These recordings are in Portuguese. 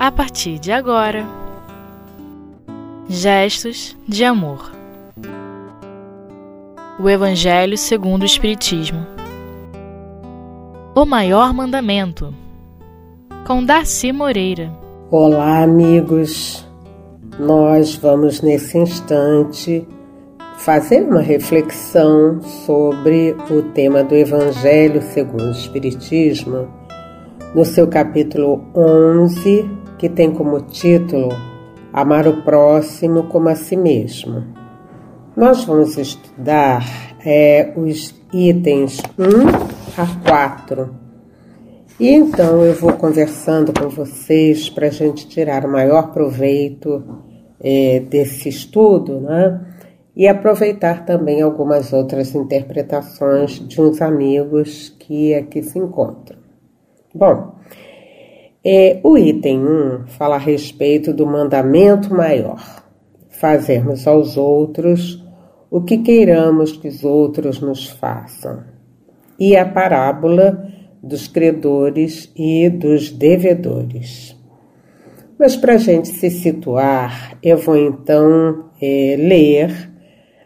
a partir de agora. Gestos de amor. O Evangelho segundo o Espiritismo. O maior mandamento. Com Darcy Moreira. Olá, amigos. Nós vamos nesse instante fazer uma reflexão sobre o tema do Evangelho segundo o Espiritismo, no seu capítulo 11, que tem como título Amar o Próximo como a Si Mesmo. Nós vamos estudar é, os itens 1 a 4. E então eu vou conversando com vocês para a gente tirar o maior proveito é, desse estudo, né? e aproveitar também algumas outras interpretações de uns amigos que aqui se encontram. Bom, é, o item 1 fala a respeito do mandamento maior, fazermos aos outros o que queiramos que os outros nos façam, e a parábola dos credores e dos devedores. Mas para a gente se situar, eu vou então é, ler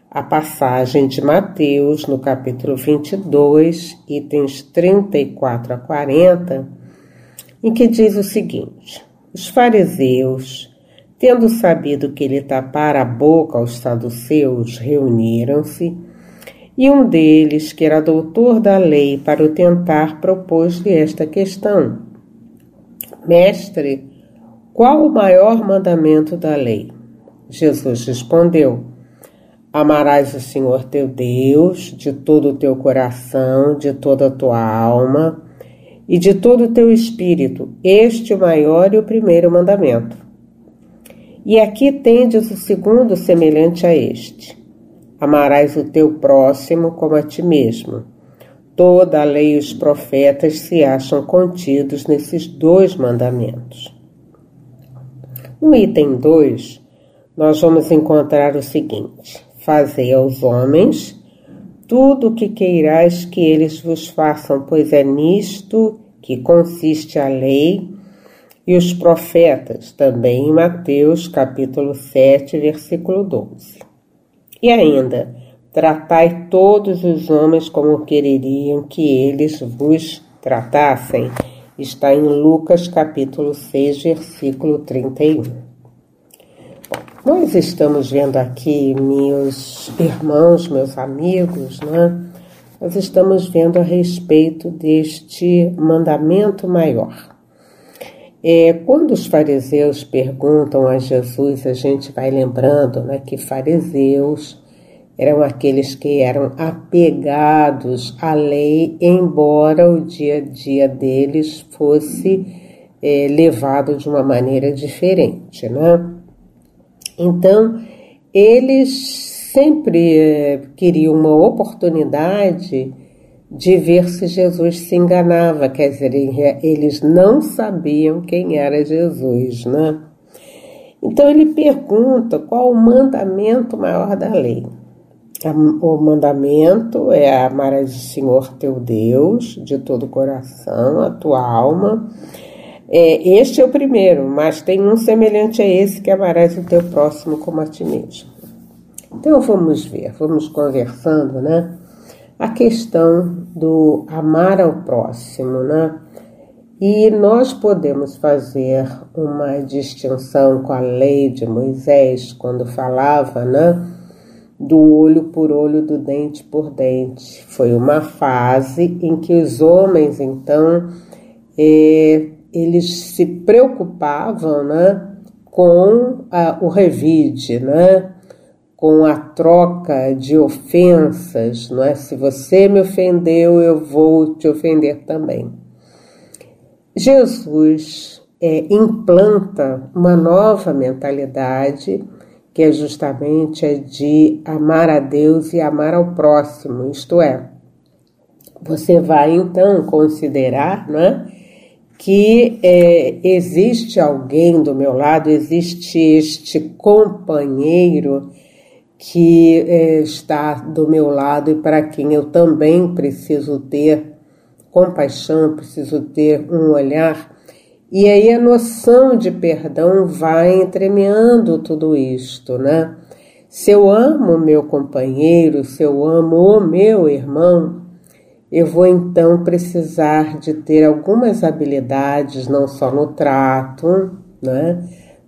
a passagem de Mateus, no capítulo 22, itens 34 a 40, em que diz o seguinte: Os fariseus, tendo sabido que ele tapara a boca aos saduceus, reuniram-se, e um deles, que era doutor da lei, para o tentar, propôs-lhe esta questão: Mestre, qual o maior mandamento da lei? Jesus respondeu: Amarás o Senhor teu Deus de todo o teu coração, de toda a tua alma e de todo o teu espírito. Este o maior e o primeiro mandamento. E aqui tendes o segundo semelhante a este: Amarás o teu próximo como a ti mesmo. Toda a lei e os profetas se acham contidos nesses dois mandamentos. No item 2, nós vamos encontrar o seguinte: Fazei aos homens tudo o que queirais que eles vos façam, pois é nisto que consiste a lei e os profetas, também em Mateus capítulo 7, versículo 12. E ainda, tratai todos os homens como quereriam que eles vos tratassem. Está em Lucas capítulo 6, versículo 31. Nós estamos vendo aqui, meus irmãos, meus amigos, né? Nós estamos vendo a respeito deste mandamento maior. É, quando os fariseus perguntam a Jesus, a gente vai lembrando né, que fariseus eram aqueles que eram apegados à lei, embora o dia a dia deles fosse é, levado de uma maneira diferente, né? Então, eles sempre eh, queriam uma oportunidade de ver se Jesus se enganava, quer dizer, eles não sabiam quem era Jesus, né? Então ele pergunta qual o mandamento maior da lei. O mandamento é amar o Senhor teu Deus de todo o coração, a tua alma é, este é o primeiro, mas tem um semelhante a esse que amarás o teu próximo como a ti mesmo. Então vamos ver, vamos conversando, né? A questão do amar ao próximo, né? E nós podemos fazer uma distinção com a lei de Moisés, quando falava, né? Do olho por olho, do dente por dente. Foi uma fase em que os homens, então, eh, eles se preocupavam né, com a, o revide, né, com a troca de ofensas. Não é? Se você me ofendeu, eu vou te ofender também. Jesus é, implanta uma nova mentalidade que é justamente a de amar a Deus e amar ao próximo, isto é, você vai então considerar, não é? Que é, existe alguém do meu lado, existe este companheiro que é, está do meu lado e para quem eu também preciso ter compaixão, preciso ter um olhar E aí a noção de perdão vai entremeando tudo isto, né? Se eu amo meu companheiro, se eu amo o meu irmão, eu vou então precisar de ter algumas habilidades, não só no trato, né?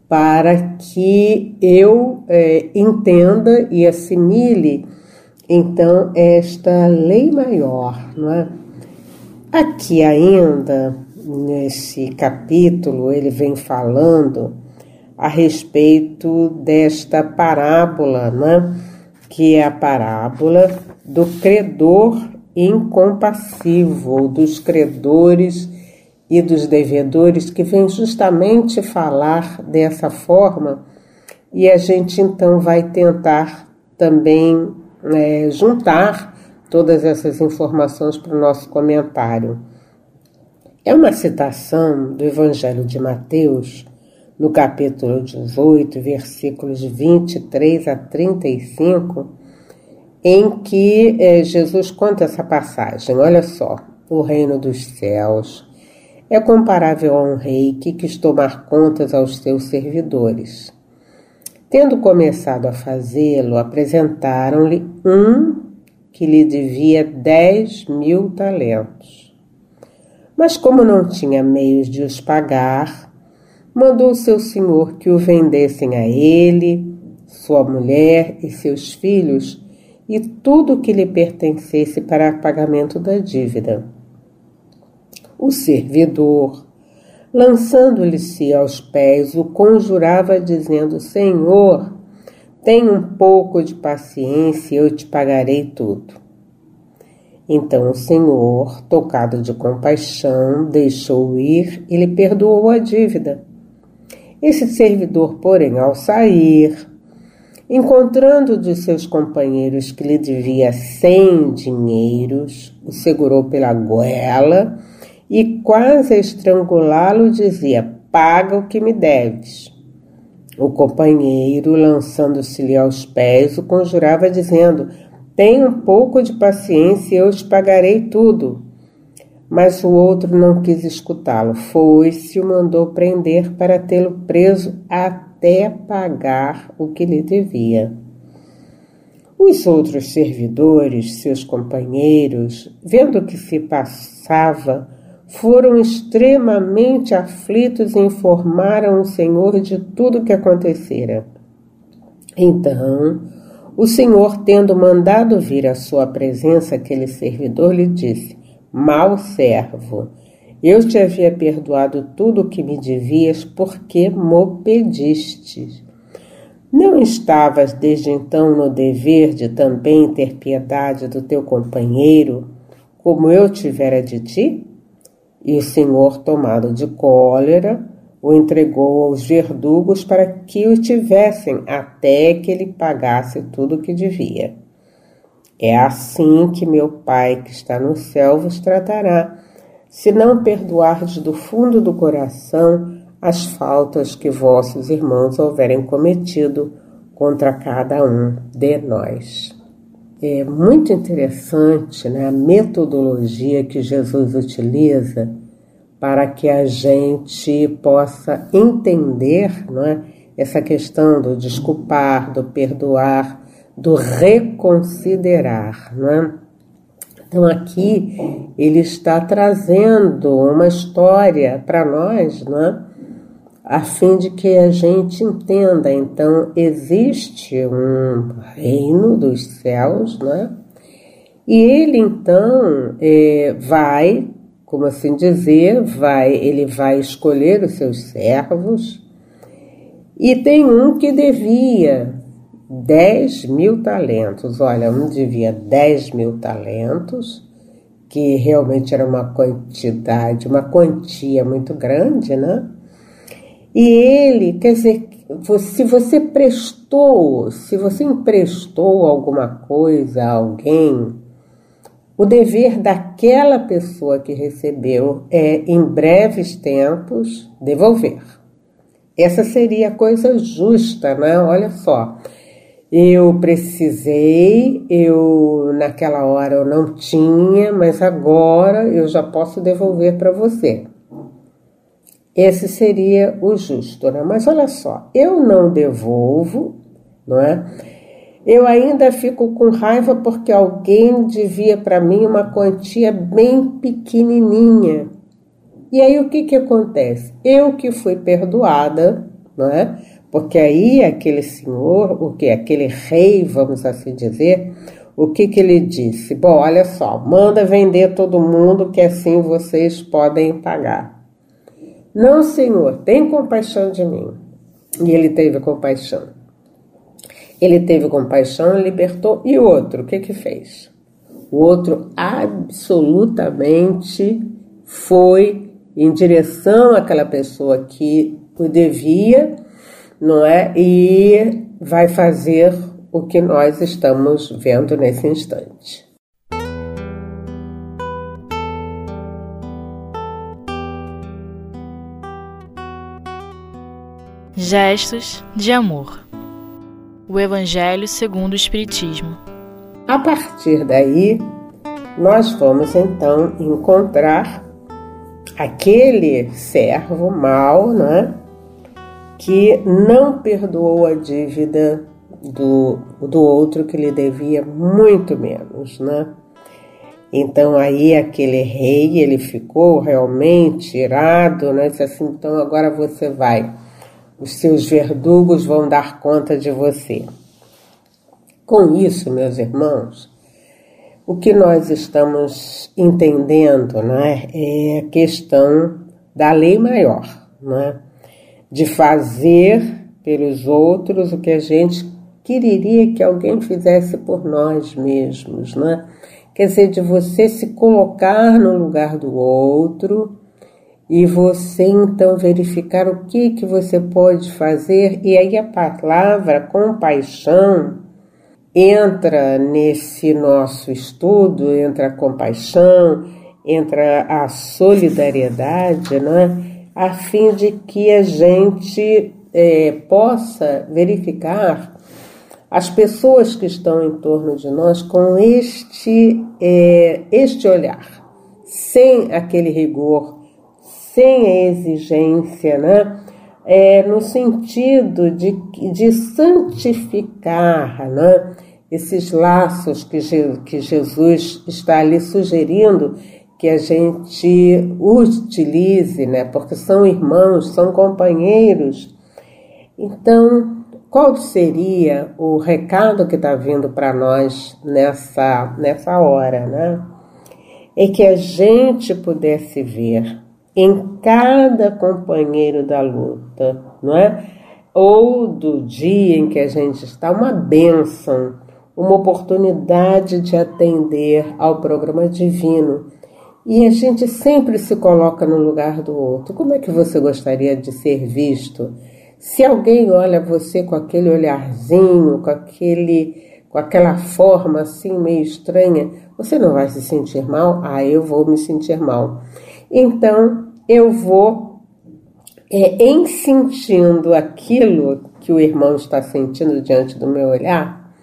Para que eu é, entenda e assimile então esta lei maior, não é? Aqui ainda nesse capítulo ele vem falando a respeito desta parábola, né? Que é a parábola do credor incompassivo, dos credores e dos devedores, que vem justamente falar dessa forma, e a gente então vai tentar também é, juntar todas essas informações para o nosso comentário. É uma citação do Evangelho de Mateus, no capítulo 18, versículos 23 a 35, em que é, Jesus conta essa passagem. Olha só: o reino dos céus é comparável a um rei que quis tomar contas aos seus servidores. Tendo começado a fazê-lo, apresentaram-lhe um que lhe devia dez mil talentos. Mas, como não tinha meios de os pagar, mandou seu senhor que o vendessem a ele, sua mulher e seus filhos e tudo o que lhe pertencesse para pagamento da dívida. O servidor, lançando-lhe-se aos pés, o conjurava, dizendo: Senhor, tem um pouco de paciência eu te pagarei tudo. Então o Senhor, tocado de compaixão, deixou ir e lhe perdoou a dívida. Esse servidor, porém, ao sair, encontrando de seus companheiros que lhe devia cem dinheiros, o segurou pela goela e, quase a estrangulá-lo, dizia: Paga o que me deves. O companheiro, lançando-se-lhe aos pés, o conjurava, dizendo: Tenha um pouco de paciência e eu te pagarei tudo. Mas o outro não quis escutá-lo. Foi-se e o mandou prender para tê-lo preso até pagar o que lhe devia. Os outros servidores, seus companheiros, vendo o que se passava, foram extremamente aflitos e informaram o Senhor de tudo o que acontecera. Então, o Senhor, tendo mandado vir à sua presença aquele servidor, lhe disse: Mal servo, eu te havia perdoado tudo o que me devias, porque mo pedistes. Não estavas desde então no dever de também ter piedade do teu companheiro, como eu tivera de ti? E o Senhor, tomado de cólera, o entregou aos verdugos para que o tivessem até que ele pagasse tudo o que devia. É assim que meu Pai que está no céu vos tratará, se não perdoardes do fundo do coração as faltas que vossos irmãos houverem cometido contra cada um de nós. É muito interessante né, a metodologia que Jesus utiliza para que a gente possa entender não é, essa questão do desculpar, do perdoar, do reconsiderar. Não é? Então, aqui ele está trazendo uma história para nós, não é? a fim de que a gente entenda. Então, existe um reino dos céus, né? E ele então é, vai, como assim dizer, vai, ele vai escolher os seus servos. E tem um que devia 10 mil talentos. Olha, um devia 10 mil talentos, que realmente era uma quantidade, uma quantia muito grande, né? E ele, quer dizer, se você prestou, se você emprestou alguma coisa a alguém, o dever daquela pessoa que recebeu é, em breves tempos, devolver. Essa seria a coisa justa, né? Olha só. Eu precisei, eu naquela hora eu não tinha, mas agora eu já posso devolver para você. Esse seria o justo, né? Mas olha só, eu não devolvo, não é? Eu ainda fico com raiva porque alguém devia para mim uma quantia bem pequenininha. E aí o que que acontece? Eu que fui perdoada, não é? Porque aí aquele senhor, o que aquele rei, vamos assim dizer, o que que ele disse? Bom, olha só, manda vender todo mundo que assim vocês podem pagar. Não, senhor, tem compaixão de mim. E ele teve compaixão. Ele teve compaixão, libertou. E o outro, o que que fez? O outro absolutamente foi em direção àquela pessoa que o devia, não é? E vai fazer o que nós estamos vendo nesse instante. Gestos de amor. O Evangelho segundo o Espiritismo. A partir daí, nós vamos então encontrar aquele servo mau, né, que não perdoou a dívida do, do outro que lhe devia muito menos, né? Então aí aquele rei, ele ficou realmente irado, né? Disse assim, então agora você vai os seus verdugos vão dar conta de você. Com isso, meus irmãos, o que nós estamos entendendo né, é a questão da lei maior, né, de fazer pelos outros o que a gente quereria que alguém fizesse por nós mesmos. Né? Quer dizer, de você se colocar no lugar do outro e você então verificar o que que você pode fazer e aí a palavra compaixão entra nesse nosso estudo, entra a compaixão, entra a solidariedade, né? A fim de que a gente é, possa verificar as pessoas que estão em torno de nós com este, é, este olhar, sem aquele rigor sem a exigência, né? É, no sentido de, de santificar né? esses laços que, que Jesus está ali sugerindo que a gente utilize, né? porque são irmãos, são companheiros. Então, qual seria o recado que está vindo para nós nessa, nessa hora? Né? É que a gente pudesse ver em cada companheiro da luta, não é? Ou do dia em que a gente está, uma bênção, uma oportunidade de atender ao programa divino. E a gente sempre se coloca no lugar do outro. Como é que você gostaria de ser visto? Se alguém olha você com aquele olharzinho, com aquele com aquela forma assim meio estranha, você não vai se sentir mal? Ah, eu vou me sentir mal. Então, eu vou, é, em sentindo aquilo que o irmão está sentindo diante do meu olhar,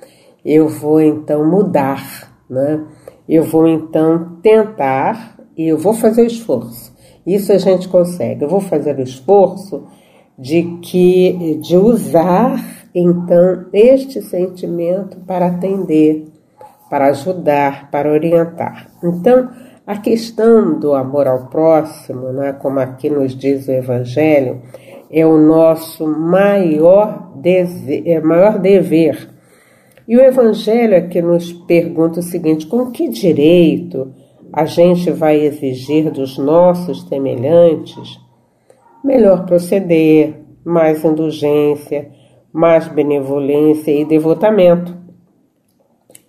eu vou então mudar, né? Eu vou então tentar e eu vou fazer o esforço. Isso a gente consegue. Eu vou fazer o esforço de que de usar então este sentimento para atender, para ajudar, para orientar. Então, a questão do amor ao próximo, né, como aqui nos diz o Evangelho, é o nosso maior, dese é maior dever. E o Evangelho aqui nos pergunta o seguinte: com que direito a gente vai exigir dos nossos semelhantes melhor proceder, mais indulgência, mais benevolência e devotamento?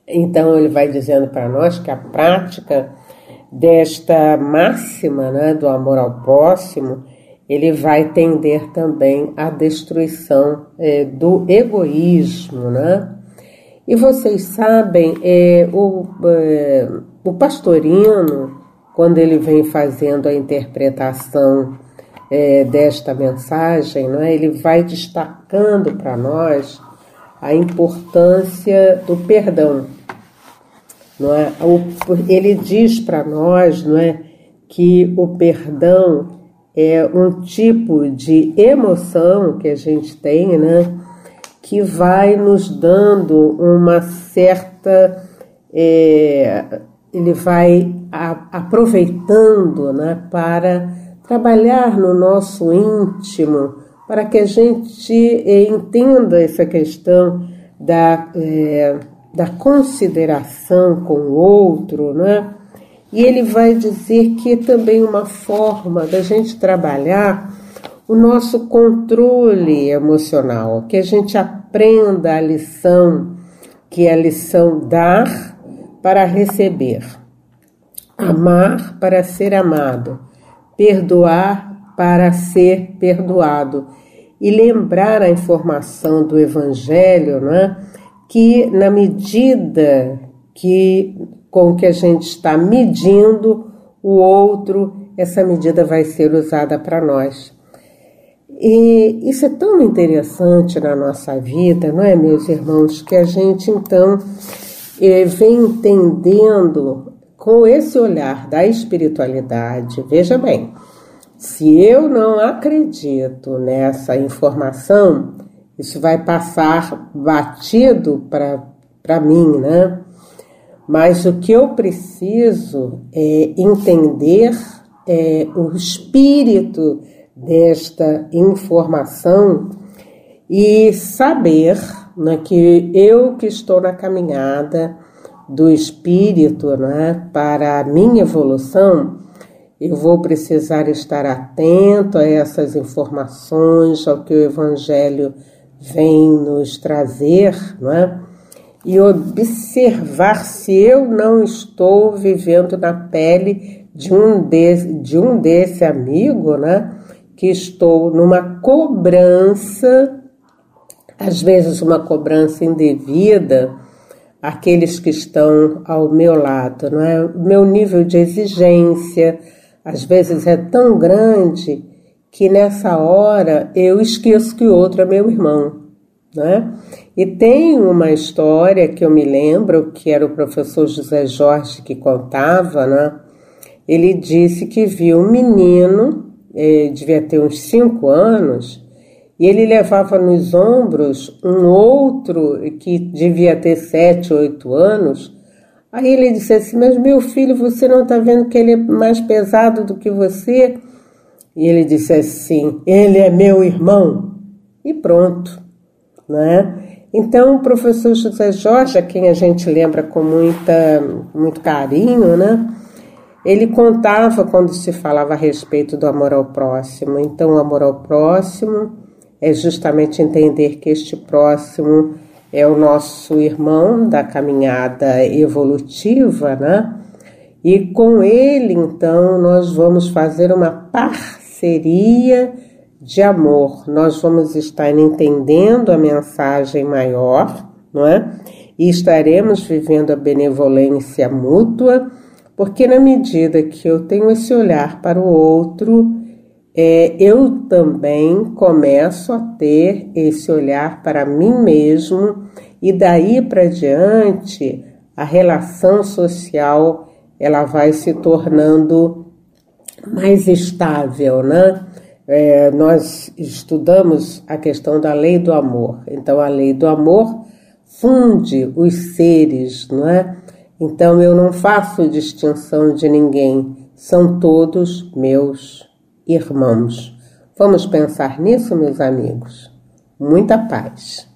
Então, ele vai dizendo para nós que a prática desta máxima né, do amor ao próximo, ele vai tender também à destruição é, do egoísmo, né? E vocês sabem, é, o, é, o pastorino, quando ele vem fazendo a interpretação é, desta mensagem, né, ele vai destacando para nós a importância do perdão. Não é? Ele diz para nós não é, que o perdão é um tipo de emoção que a gente tem, né? Que vai nos dando uma certa. É, ele vai a, aproveitando né, para trabalhar no nosso íntimo, para que a gente é, entenda essa questão da, é, da consideração com o outro, né? E ele vai dizer que é também uma forma da gente trabalhar o nosso controle emocional, que a gente aprenda a lição, que é a lição dar para receber, amar para ser amado, perdoar para ser perdoado. E lembrar a informação do Evangelho, né, que na medida que com que a gente está medindo o outro, essa medida vai ser usada para nós. E isso é tão interessante na nossa vida, não é, meus irmãos, que a gente então eh, vem entendendo com esse olhar da espiritualidade. Veja bem, se eu não acredito nessa informação, isso vai passar batido para mim, né? Mas o que eu preciso é entender é, o espírito desta informação e saber né, que eu que estou na caminhada do espírito né, para a minha evolução, eu vou precisar estar atento a essas informações, ao que o Evangelho vem nos trazer, não é? e observar se eu não estou vivendo na pele de um, de, de um desse amigo, né? Que estou numa cobrança, às vezes uma cobrança indevida, aqueles que estão ao meu lado, não é? O meu nível de exigência, às vezes é tão grande que nessa hora eu esqueço que o outro é meu irmão, né? E tem uma história que eu me lembro, que era o professor José Jorge que contava, né? Ele disse que viu um menino, eh, devia ter uns cinco anos, e ele levava nos ombros um outro que devia ter sete, oito anos. Aí ele disse assim: Mas meu filho, você não está vendo que ele é mais pesado do que você? E ele disse assim: Ele é meu irmão. E pronto, né? Então, o professor José Jorge, a quem a gente lembra com muita, muito carinho, né? Ele contava quando se falava a respeito do amor ao próximo. Então, o amor ao próximo é justamente entender que este próximo é o nosso irmão da caminhada evolutiva, né? E com ele, então, nós vamos fazer uma parceria de amor, nós vamos estar entendendo a mensagem maior, não é? E estaremos vivendo a benevolência mútua, porque na medida que eu tenho esse olhar para o outro, é, eu também começo a ter esse olhar para mim mesmo, e daí para diante a relação social ela vai se tornando mais estável, né? é, nós estudamos a questão da lei do amor. Então, a lei do amor funde os seres, não é? Então, eu não faço distinção de ninguém, são todos meus irmãos. Vamos pensar nisso, meus amigos? Muita paz.